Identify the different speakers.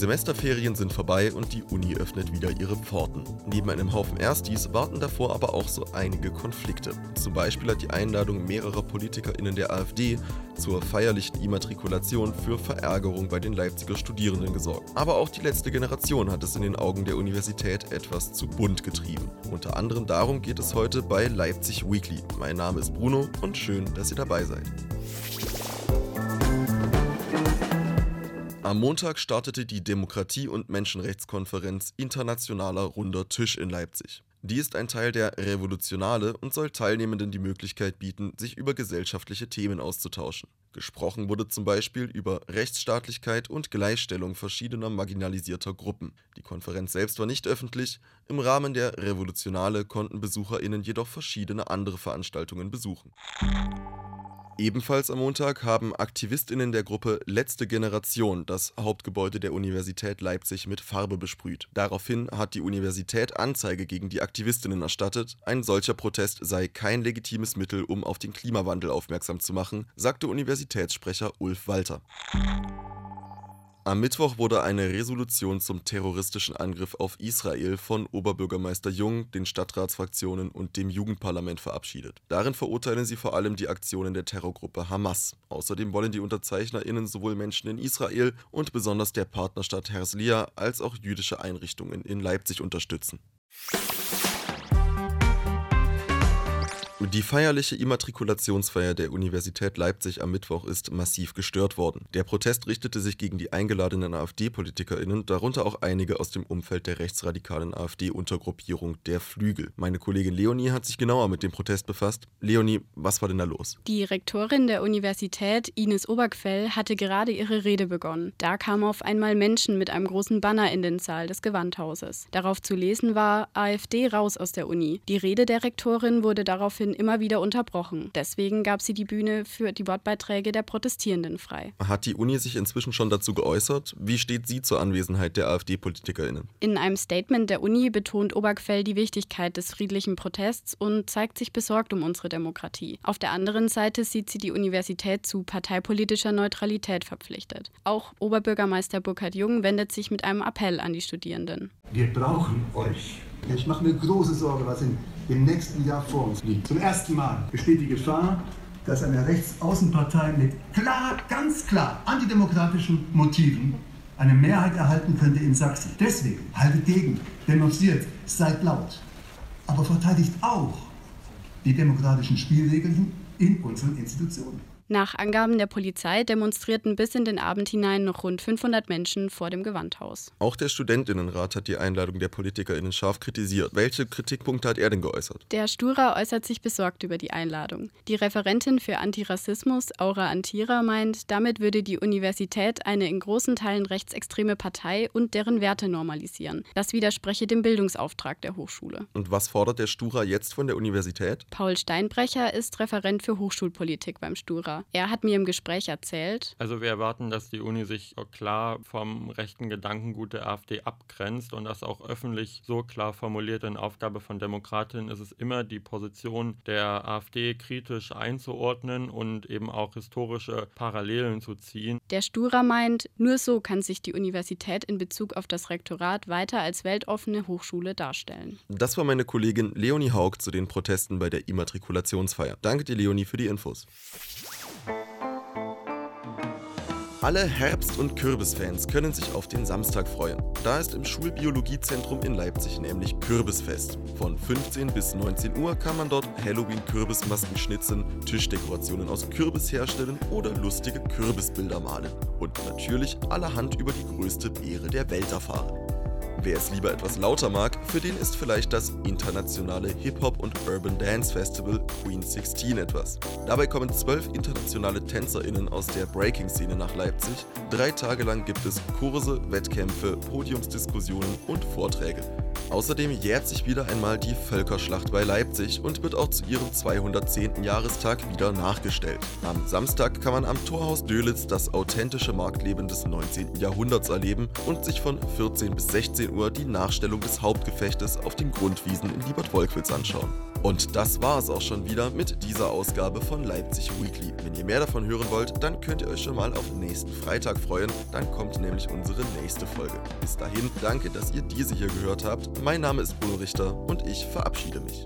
Speaker 1: Semesterferien sind vorbei und die Uni öffnet wieder ihre Pforten. Neben einem Haufen Erstis warten davor aber auch so einige Konflikte. Zum Beispiel hat die Einladung mehrerer PolitikerInnen der AfD zur feierlichen Immatrikulation für Verärgerung bei den Leipziger Studierenden gesorgt. Aber auch die letzte Generation hat es in den Augen der Universität etwas zu bunt getrieben. Unter anderem darum geht es heute bei Leipzig Weekly. Mein Name ist Bruno und schön, dass ihr dabei seid. Am Montag startete die Demokratie- und Menschenrechtskonferenz Internationaler Runder Tisch in Leipzig. Die ist ein Teil der Revolutionale und soll Teilnehmenden die Möglichkeit bieten, sich über gesellschaftliche Themen auszutauschen. Gesprochen wurde zum Beispiel über Rechtsstaatlichkeit und Gleichstellung verschiedener marginalisierter Gruppen. Die Konferenz selbst war nicht öffentlich, im Rahmen der Revolutionale konnten Besucherinnen jedoch verschiedene andere Veranstaltungen besuchen. Ebenfalls am Montag haben AktivistInnen der Gruppe Letzte Generation das Hauptgebäude der Universität Leipzig mit Farbe besprüht. Daraufhin hat die Universität Anzeige gegen die AktivistInnen erstattet. Ein solcher Protest sei kein legitimes Mittel, um auf den Klimawandel aufmerksam zu machen, sagte Universitätssprecher Ulf Walter. Am Mittwoch wurde eine Resolution zum terroristischen Angriff auf Israel von Oberbürgermeister Jung, den Stadtratsfraktionen und dem Jugendparlament verabschiedet. Darin verurteilen sie vor allem die Aktionen der Terrorgruppe Hamas. Außerdem wollen die UnterzeichnerInnen sowohl Menschen in Israel und besonders der Partnerstadt Herzliya als auch jüdische Einrichtungen in Leipzig unterstützen. Die feierliche Immatrikulationsfeier der Universität Leipzig am Mittwoch ist massiv gestört worden. Der Protest richtete sich gegen die eingeladenen AfD-PolitikerInnen, darunter auch einige aus dem Umfeld der rechtsradikalen AfD-Untergruppierung Der Flügel. Meine Kollegin Leonie hat sich genauer mit dem Protest befasst. Leonie, was war denn da los?
Speaker 2: Die Rektorin der Universität, Ines Obergfell, hatte gerade ihre Rede begonnen. Da kamen auf einmal Menschen mit einem großen Banner in den Saal des Gewandhauses. Darauf zu lesen war AfD raus aus der Uni. Die Rede der Rektorin wurde daraufhin daraufhin immer wieder unterbrochen. Deswegen gab sie die Bühne für die Wortbeiträge der Protestierenden frei.
Speaker 1: Hat die Uni sich inzwischen schon dazu geäußert? Wie steht sie zur Anwesenheit der AfD-PolitikerInnen?
Speaker 2: In einem Statement der Uni betont Obergfell die Wichtigkeit des friedlichen Protests und zeigt sich besorgt um unsere Demokratie. Auf der anderen Seite sieht sie die Universität zu parteipolitischer Neutralität verpflichtet. Auch Oberbürgermeister Burkhard Jung wendet sich mit einem Appell an die Studierenden.
Speaker 3: Wir brauchen euch. Ich mache mir große Sorge, was in im nächsten Jahr vor uns liegt. Zum ersten Mal besteht die Gefahr, dass eine Rechtsaußenpartei mit klar, ganz klar antidemokratischen Motiven eine Mehrheit erhalten könnte in Sachsen. Deswegen haltet gegen, demonstriert, seid laut, aber verteidigt auch die demokratischen Spielregeln in unseren Institutionen.
Speaker 2: Nach Angaben der Polizei demonstrierten bis in den Abend hinein noch rund 500 Menschen vor dem Gewandhaus.
Speaker 1: Auch der Studentinnenrat hat die Einladung der PolitikerInnen scharf kritisiert. Welche Kritikpunkte hat er denn geäußert?
Speaker 2: Der Stura äußert sich besorgt über die Einladung. Die Referentin für Antirassismus, Aura Antira, meint, damit würde die Universität eine in großen Teilen rechtsextreme Partei und deren Werte normalisieren. Das widerspreche dem Bildungsauftrag der Hochschule.
Speaker 1: Und was fordert der Stura jetzt von der Universität?
Speaker 2: Paul Steinbrecher ist Referent für Hochschulpolitik beim Stura. Er hat mir im Gespräch erzählt.
Speaker 4: Also wir erwarten, dass die Uni sich klar vom rechten Gedankengut der AfD abgrenzt und das auch öffentlich so klar formuliert. In Aufgabe von Demokratinnen ist es immer die Position der AfD kritisch einzuordnen und eben auch historische Parallelen zu ziehen.
Speaker 2: Der Stura meint, nur so kann sich die Universität in Bezug auf das Rektorat weiter als weltoffene Hochschule darstellen.
Speaker 1: Das war meine Kollegin Leonie Haug zu den Protesten bei der Immatrikulationsfeier. Danke dir, Leonie, für die Infos. Alle Herbst- und Kürbisfans können sich auf den Samstag freuen. Da ist im Schulbiologiezentrum in Leipzig nämlich Kürbisfest. Von 15 bis 19 Uhr kann man dort Halloween-Kürbismasken schnitzen, Tischdekorationen aus Kürbis herstellen oder lustige Kürbisbilder malen. Und natürlich allerhand über die größte Beere der Welt erfahren. Wer es lieber etwas lauter mag, für den ist vielleicht das internationale Hip-Hop- und Urban Dance Festival Queen 16 etwas. Dabei kommen zwölf internationale TänzerInnen aus der Breaking-Szene nach Leipzig. Drei Tage lang gibt es Kurse, Wettkämpfe, Podiumsdiskussionen und Vorträge. Außerdem jährt sich wieder einmal die Völkerschlacht bei Leipzig und wird auch zu ihrem 210. Jahrestag wieder nachgestellt. Am Samstag kann man am Torhaus Dölitz das authentische Marktleben des 19. Jahrhunderts erleben und sich von 14 bis 16 Uhr die Nachstellung des Hauptgefechtes auf den Grundwiesen in Liebert-Wolkwitz anschauen. Und das war es auch schon wieder mit dieser Ausgabe von Leipzig Weekly. Wenn ihr mehr davon hören wollt, dann könnt ihr euch schon mal auf nächsten Freitag freuen. Dann kommt nämlich unsere nächste Folge. Bis dahin, danke, dass ihr diese hier gehört habt. Mein Name ist Bruno Richter und ich verabschiede mich.